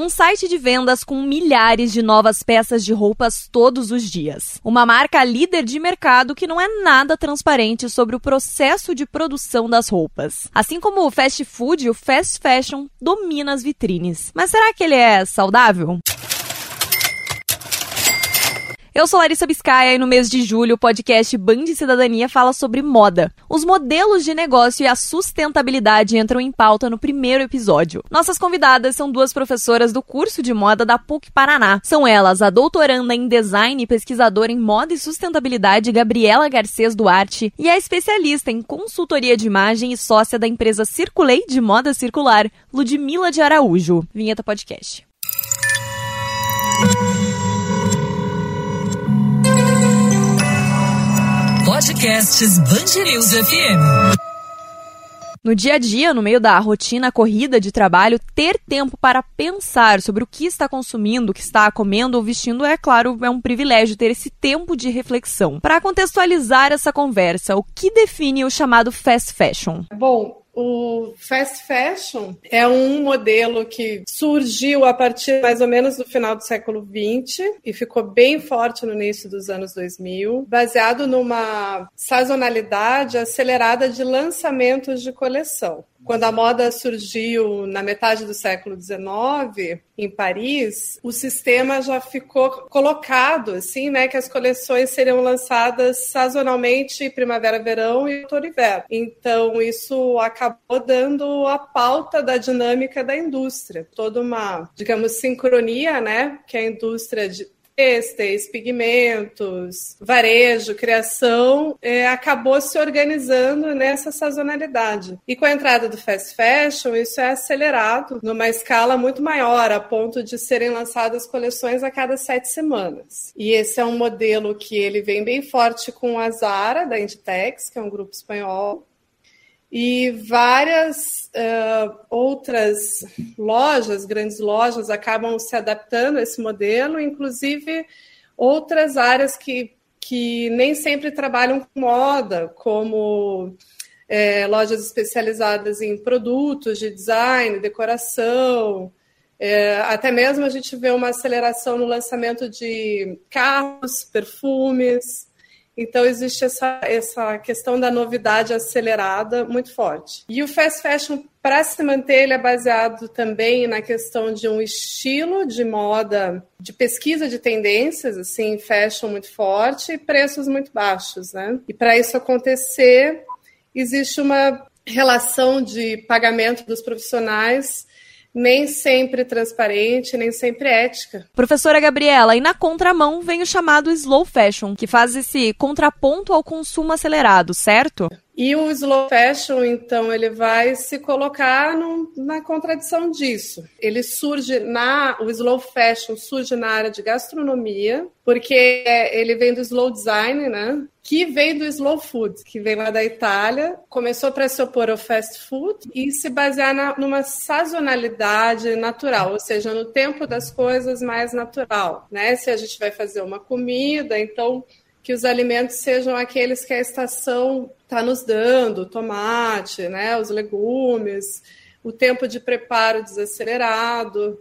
um site de vendas com milhares de novas peças de roupas todos os dias. Uma marca líder de mercado que não é nada transparente sobre o processo de produção das roupas. Assim como o fast food, o fast fashion domina as vitrines. Mas será que ele é saudável? Eu sou Larissa Biscaia e no mês de julho o podcast Band Cidadania fala sobre moda. Os modelos de negócio e a sustentabilidade entram em pauta no primeiro episódio. Nossas convidadas são duas professoras do curso de moda da PUC Paraná. São elas a doutoranda em design e pesquisadora em moda e sustentabilidade Gabriela Garcês Duarte e a especialista em consultoria de imagem e sócia da empresa Circulei de Moda Circular, Ludmila de Araújo. Vinheta Podcast. Podcasts Bangerils FM. No dia a dia, no meio da rotina corrida de trabalho, ter tempo para pensar sobre o que está consumindo, o que está comendo ou vestindo é, claro, é um privilégio ter esse tempo de reflexão. Para contextualizar essa conversa, o que define o chamado fast fashion? Bom, o fast fashion é um modelo que surgiu a partir mais ou menos do final do século XX e ficou bem forte no início dos anos 2000, baseado numa sazonalidade acelerada de lançamentos de coleção. Quando a moda surgiu na metade do século XIX, em Paris, o sistema já ficou colocado, assim, né, que as coleções seriam lançadas sazonalmente primavera-verão e outono-inverno. Então, isso acabou dando a pauta da dinâmica da indústria. Toda uma, digamos, sincronia, né, que a indústria de têxteis, pigmentos, varejo, criação, é, acabou se organizando nessa sazonalidade. E com a entrada do fast fashion, isso é acelerado numa escala muito maior, a ponto de serem lançadas coleções a cada sete semanas. E esse é um modelo que ele vem bem forte com a Zara, da Inditex, que é um grupo espanhol, e várias uh, outras lojas, grandes lojas, acabam se adaptando a esse modelo, inclusive outras áreas que, que nem sempre trabalham com moda, como é, lojas especializadas em produtos de design, decoração. É, até mesmo a gente vê uma aceleração no lançamento de carros, perfumes. Então, existe essa, essa questão da novidade acelerada muito forte. E o fast fashion, para se manter, ele é baseado também na questão de um estilo de moda, de pesquisa de tendências, assim, fashion muito forte e preços muito baixos, né? E para isso acontecer, existe uma relação de pagamento dos profissionais nem sempre transparente, nem sempre ética. Professora Gabriela, e na contramão vem o chamado slow fashion, que faz esse contraponto ao consumo acelerado, certo? E o slow fashion, então, ele vai se colocar na contradição disso. Ele surge na. O slow fashion surge na área de gastronomia, porque ele vem do slow design, né? Que vem do slow food, que vem lá da Itália, começou para se opor ao fast food e se basear na, numa sazonalidade natural, ou seja, no tempo das coisas mais natural, né? Se a gente vai fazer uma comida, então que os alimentos sejam aqueles que a estação está nos dando, tomate, né, os legumes, o tempo de preparo desacelerado,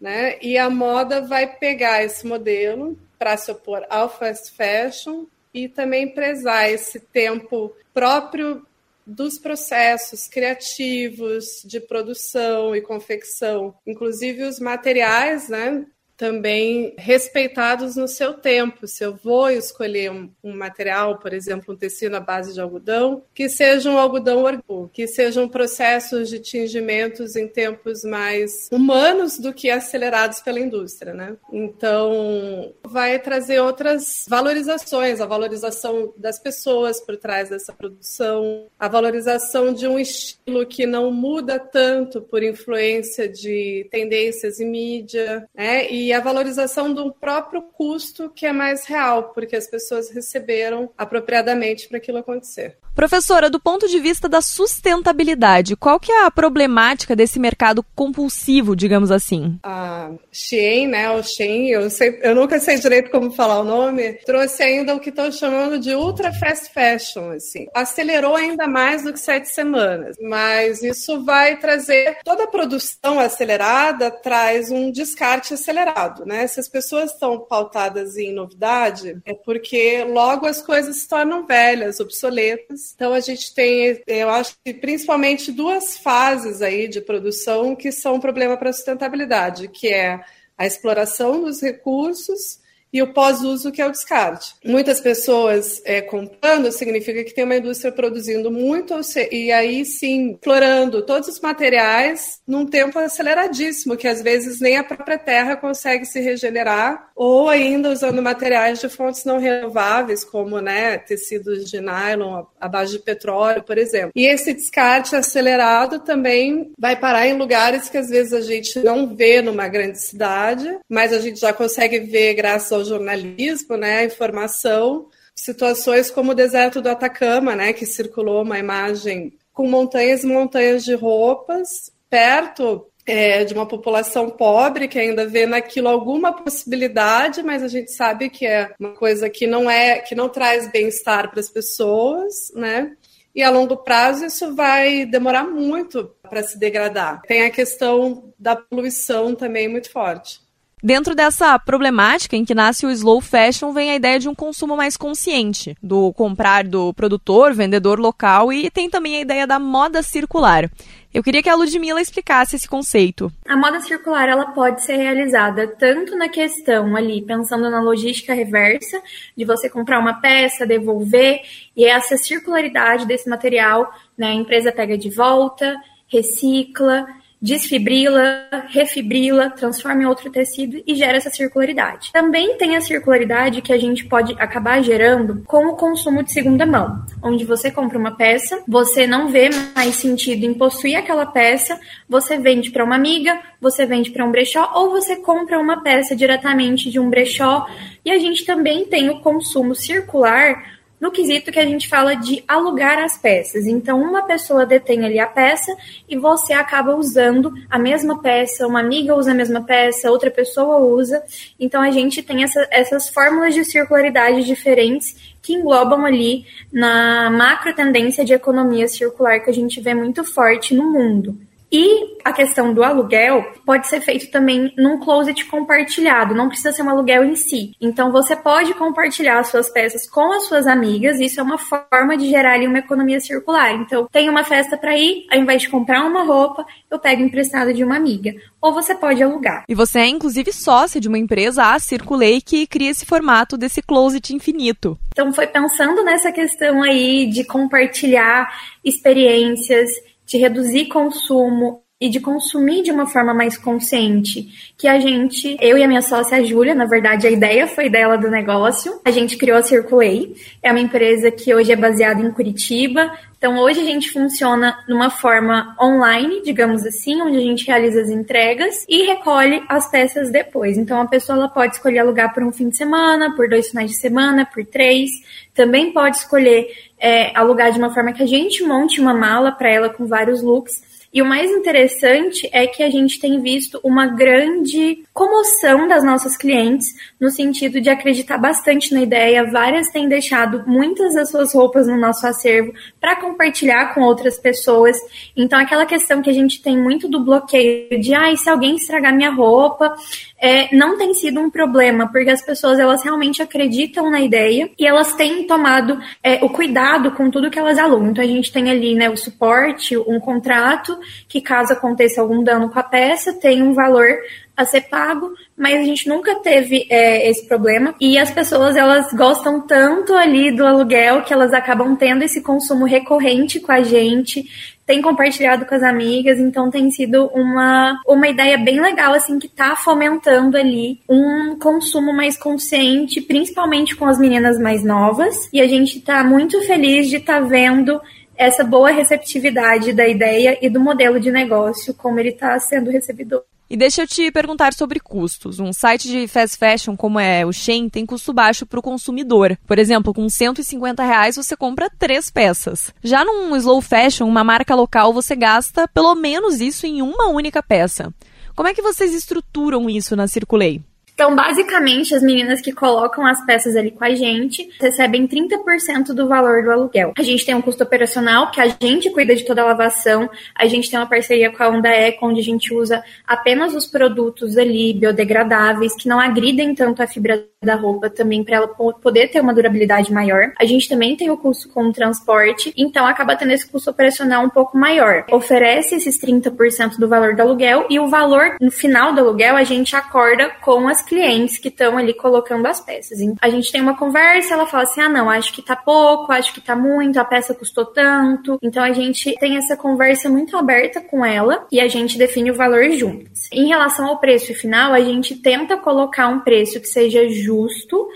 né? E a moda vai pegar esse modelo para se opor ao fast fashion e também prezar esse tempo próprio dos processos criativos de produção e confecção, inclusive os materiais, né? Também respeitados no seu tempo. Se eu vou escolher um, um, material, por exemplo, um tecido à base de algodão, que seja um algodão orgânico, que sejam processos de tingimentos em tempos mais humanos do que acelerados pela indústria, né? Então, vai trazer outras valorizações, a valorização das pessoas por trás dessa produção, a valorização de um estilo que não muda tanto por influência de tendências e mídia, né? E e a valorização do próprio custo que é mais real, porque as pessoas receberam apropriadamente para aquilo acontecer. Professora, do ponto de vista da sustentabilidade, qual que é a problemática desse mercado compulsivo, digamos assim? A Shein, né, o Shein, eu, sei, eu nunca sei direito como falar o nome, trouxe ainda o que estão chamando de ultra fast fashion, assim. Acelerou ainda mais do que sete semanas, mas isso vai trazer toda a produção acelerada traz um descarte acelerado, né? Se as pessoas estão pautadas em novidade, é porque logo as coisas se tornam velhas, obsoletas então a gente tem, eu acho que principalmente duas fases aí de produção que são um problema para a sustentabilidade, que é a exploração dos recursos e o pós-uso, que é o descarte. Muitas pessoas é, comprando significa que tem uma indústria produzindo muito, e aí sim, explorando todos os materiais num tempo aceleradíssimo, que às vezes nem a própria terra consegue se regenerar, ou ainda usando materiais de fontes não renováveis, como né, tecidos de nylon à base de petróleo, por exemplo. E esse descarte acelerado também vai parar em lugares que às vezes a gente não vê numa grande cidade, mas a gente já consegue ver graças ao jornalismo, né, a informação, situações como o deserto do Atacama, né, que circulou uma imagem com montanhas e montanhas de roupas perto é, de uma população pobre que ainda vê naquilo alguma possibilidade, mas a gente sabe que é uma coisa que não é, que não traz bem-estar para as pessoas, né? E a longo prazo isso vai demorar muito para se degradar. Tem a questão da poluição também muito forte. Dentro dessa problemática em que nasce o slow fashion, vem a ideia de um consumo mais consciente, do comprar do produtor, vendedor local e tem também a ideia da moda circular. Eu queria que a Ludmilla explicasse esse conceito. A moda circular ela pode ser realizada tanto na questão ali, pensando na logística reversa, de você comprar uma peça, devolver, e essa circularidade desse material, né, a empresa pega de volta, recicla, desfibrila, refibrila, transforma em outro tecido e gera essa circularidade. Também tem a circularidade que a gente pode acabar gerando com o consumo de segunda mão, onde você compra uma peça, você não vê mais sentido em possuir aquela peça, você vende para uma amiga, você vende para um brechó ou você compra uma peça diretamente de um brechó. E a gente também tem o consumo circular no quesito que a gente fala de alugar as peças. Então, uma pessoa detém ali a peça e você acaba usando a mesma peça, uma amiga usa a mesma peça, outra pessoa usa. Então, a gente tem essa, essas fórmulas de circularidade diferentes que englobam ali na macro tendência de economia circular que a gente vê muito forte no mundo. E a questão do aluguel pode ser feito também num closet compartilhado, não precisa ser um aluguel em si. Então você pode compartilhar suas peças com as suas amigas, isso é uma forma de gerar ali uma economia circular. Então, tem uma festa para ir, ao invés de comprar uma roupa, eu pego emprestada de uma amiga. Ou você pode alugar. E você é inclusive sócia de uma empresa, a Circulei, que cria esse formato desse closet infinito. Então foi pensando nessa questão aí de compartilhar experiências de reduzir consumo e de consumir de uma forma mais consciente, que a gente, eu e a minha sócia Júlia, na verdade a ideia foi dela do negócio, a gente criou a Circulei, é uma empresa que hoje é baseada em Curitiba, então hoje a gente funciona numa forma online, digamos assim, onde a gente realiza as entregas e recolhe as peças depois. Então a pessoa ela pode escolher alugar por um fim de semana, por dois finais de semana, por três, também pode escolher é, alugar de uma forma que a gente monte uma mala para ela com vários looks e o mais interessante é que a gente tem visto uma grande comoção das nossas clientes no sentido de acreditar bastante na ideia. Várias têm deixado muitas das suas roupas no nosso acervo para compartilhar com outras pessoas. Então, aquela questão que a gente tem muito do bloqueio de, ah, se alguém estragar minha roupa, é, não tem sido um problema, porque as pessoas elas realmente acreditam na ideia e elas têm tomado é, o cuidado com tudo que elas alugam. Então a gente tem ali né, o suporte, um contrato, que caso aconteça algum dano com a peça, tem um valor a ser pago, mas a gente nunca teve é, esse problema. E as pessoas elas gostam tanto ali do aluguel que elas acabam tendo esse consumo recorrente com a gente, tem compartilhado com as amigas, então tem sido uma, uma ideia bem legal, assim, que tá fomentando ali um consumo mais consciente, principalmente com as meninas mais novas. E a gente tá muito feliz de estar tá vendo essa boa receptividade da ideia e do modelo de negócio, como ele está sendo recebido. E deixa eu te perguntar sobre custos. Um site de fast fashion como é o Shein tem custo baixo para o consumidor. Por exemplo, com 150 reais você compra três peças. Já num slow fashion, uma marca local, você gasta pelo menos isso em uma única peça. Como é que vocês estruturam isso na Circulei? Então, basicamente, as meninas que colocam as peças ali com a gente recebem 30% do valor do aluguel. A gente tem um custo operacional que a gente cuida de toda a lavação. A gente tem uma parceria com a Onda Eco, onde a gente usa apenas os produtos ali biodegradáveis, que não agridem tanto a fibra da roupa, também para ela poder ter uma durabilidade maior. A gente também tem o custo com o transporte, então acaba tendo esse custo operacional um pouco maior. Oferece esses 30% do valor do aluguel e o valor no final do aluguel a gente acorda com as clientes que estão ali colocando as peças. A gente tem uma conversa, ela fala assim: ah, não, acho que tá pouco, acho que tá muito, a peça custou tanto. Então a gente tem essa conversa muito aberta com ela e a gente define o valor juntos. Em relação ao preço final, a gente tenta colocar um preço que seja justo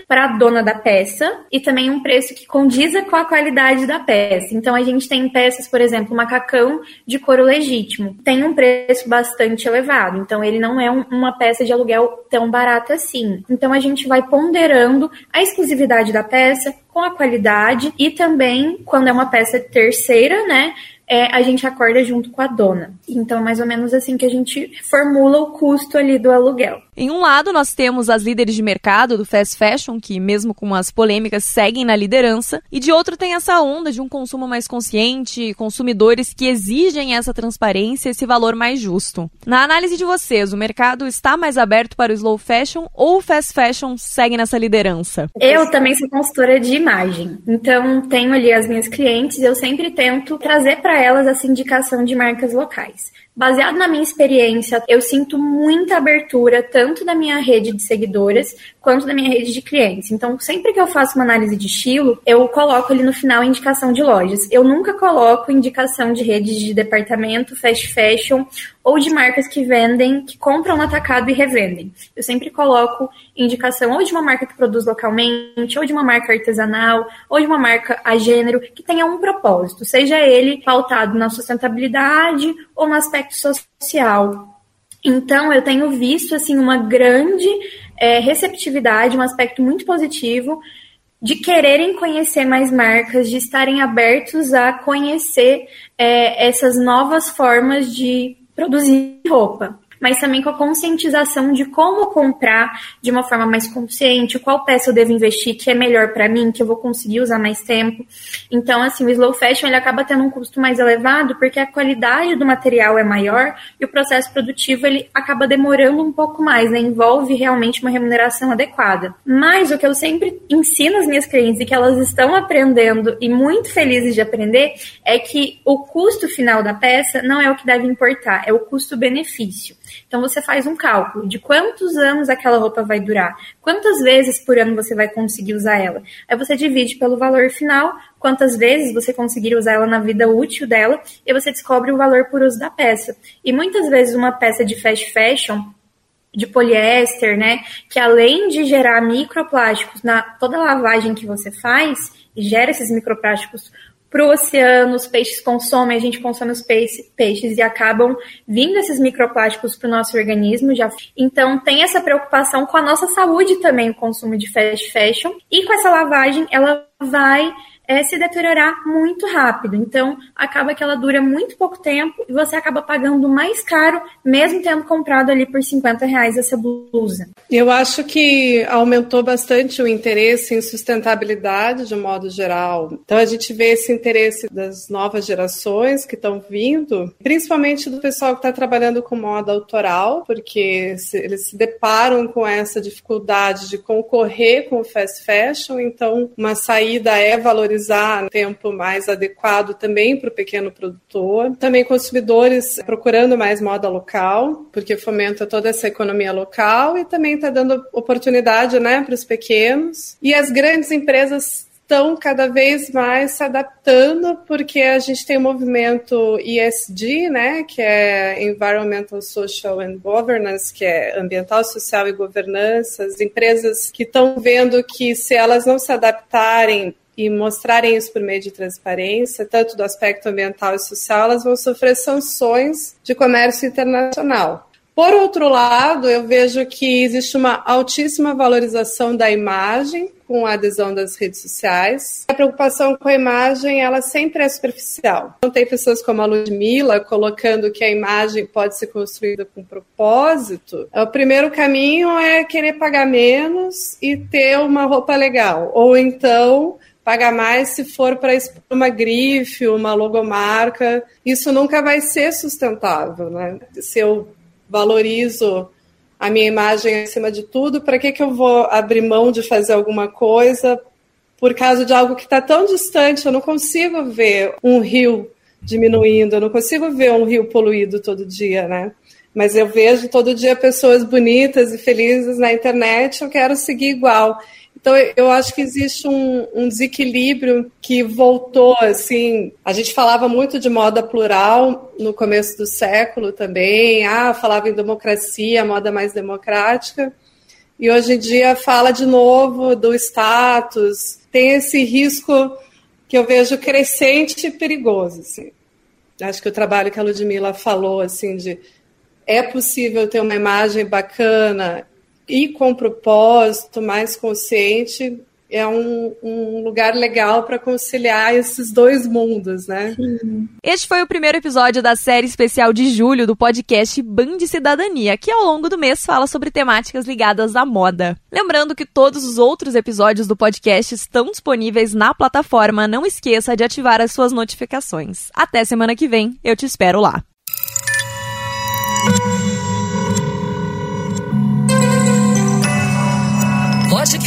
para a dona da peça e também um preço que condiza com a qualidade da peça. Então a gente tem peças, por exemplo, macacão de couro legítimo. Tem um preço bastante elevado, então ele não é um, uma peça de aluguel tão barata assim. Então a gente vai ponderando a exclusividade da peça com a qualidade e também quando é uma peça terceira, né? É, a gente acorda junto com a dona. Então, mais ou menos assim que a gente formula o custo ali do aluguel. Em um lado, nós temos as líderes de mercado do fast fashion, que, mesmo com as polêmicas, seguem na liderança, e de outro, tem essa onda de um consumo mais consciente, consumidores que exigem essa transparência, esse valor mais justo. Na análise de vocês, o mercado está mais aberto para o slow fashion ou o fast fashion segue nessa liderança? Eu também sou consultora de imagem, então tenho ali as minhas clientes, eu sempre tento trazer para elas essa indicação de marcas locais. Baseado na minha experiência, eu sinto muita abertura tanto da minha rede de seguidoras quanto da minha rede de clientes. Então, sempre que eu faço uma análise de estilo, eu coloco ali no final indicação de lojas. Eu nunca coloco indicação de redes de departamento, fast fashion ou de marcas que vendem, que compram no atacado e revendem. Eu sempre coloco indicação ou de uma marca que produz localmente, ou de uma marca artesanal, ou de uma marca a gênero, que tenha um propósito, seja ele pautado na sustentabilidade ou no aspecto social. Então, eu tenho visto assim uma grande é, receptividade, um aspecto muito positivo de quererem conhecer mais marcas, de estarem abertos a conhecer é, essas novas formas de produzir roupa mas também com a conscientização de como comprar de uma forma mais consciente, qual peça eu devo investir que é melhor para mim, que eu vou conseguir usar mais tempo. Então, assim, o slow fashion ele acaba tendo um custo mais elevado porque a qualidade do material é maior e o processo produtivo ele acaba demorando um pouco mais, né? Envolve realmente uma remuneração adequada. Mas o que eu sempre ensino às minhas clientes e que elas estão aprendendo e muito felizes de aprender é que o custo final da peça não é o que deve importar, é o custo-benefício. Então você faz um cálculo de quantos anos aquela roupa vai durar, quantas vezes por ano você vai conseguir usar ela. Aí você divide pelo valor final, quantas vezes você conseguir usar ela na vida útil dela, e você descobre o valor por uso da peça. E muitas vezes uma peça de fast fashion de poliéster, né, que além de gerar microplásticos na toda lavagem que você faz, gera esses microplásticos para o oceano, os peixes consomem, a gente consome os peixe, peixes e acabam vindo esses microplásticos para o nosso organismo. Já. Então tem essa preocupação com a nossa saúde também, o consumo de fast fashion. E com essa lavagem, ela vai é, se deteriorar muito rápido. Então, acaba que ela dura muito pouco tempo e você acaba pagando mais caro, mesmo tendo comprado ali por 50 reais essa blusa. Eu acho que aumentou bastante o interesse em sustentabilidade de um modo geral. Então, a gente vê esse interesse das novas gerações que estão vindo, principalmente do pessoal que está trabalhando com moda autoral, porque eles se deparam com essa dificuldade de concorrer com o fast fashion, então uma saída é valorizar disponibilizar tempo mais adequado também para o pequeno produtor. Também consumidores procurando mais moda local, porque fomenta toda essa economia local e também está dando oportunidade né, para os pequenos. E as grandes empresas estão cada vez mais se adaptando, porque a gente tem o movimento ESG, né, que é Environmental, Social and Governance, que é ambiental, social e governança. As empresas que estão vendo que se elas não se adaptarem e mostrarem isso por meio de transparência, tanto do aspecto ambiental e social, elas vão sofrer sanções de comércio internacional. Por outro lado, eu vejo que existe uma altíssima valorização da imagem com a adesão das redes sociais. A preocupação com a imagem, ela sempre é superficial. Então, tem pessoas como a Ludmilla colocando que a imagem pode ser construída com propósito. O primeiro caminho é querer pagar menos e ter uma roupa legal. Ou então pagar mais se for para expor uma grife, uma logomarca. Isso nunca vai ser sustentável, né? Se eu valorizo a minha imagem acima de tudo, para que, que eu vou abrir mão de fazer alguma coisa por causa de algo que está tão distante? Eu não consigo ver um rio diminuindo, eu não consigo ver um rio poluído todo dia, né? Mas eu vejo todo dia pessoas bonitas e felizes na internet, eu quero seguir igual. Então, eu acho que existe um, um, desequilíbrio que voltou, assim, a gente falava muito de moda plural no começo do século também, ah, falava em democracia, moda mais democrática, e hoje em dia fala de novo do status, tem esse risco que eu vejo crescente e perigoso, assim. Acho que o trabalho que a Ludmilla falou, assim, de é possível ter uma imagem bacana e com propósito, mais consciente, é um, um lugar legal para conciliar esses dois mundos, né? Este foi o primeiro episódio da série especial de julho do podcast Band Cidadania, que ao longo do mês fala sobre temáticas ligadas à moda. Lembrando que todos os outros episódios do podcast estão disponíveis na plataforma. Não esqueça de ativar as suas notificações. Até semana que vem, eu te espero lá.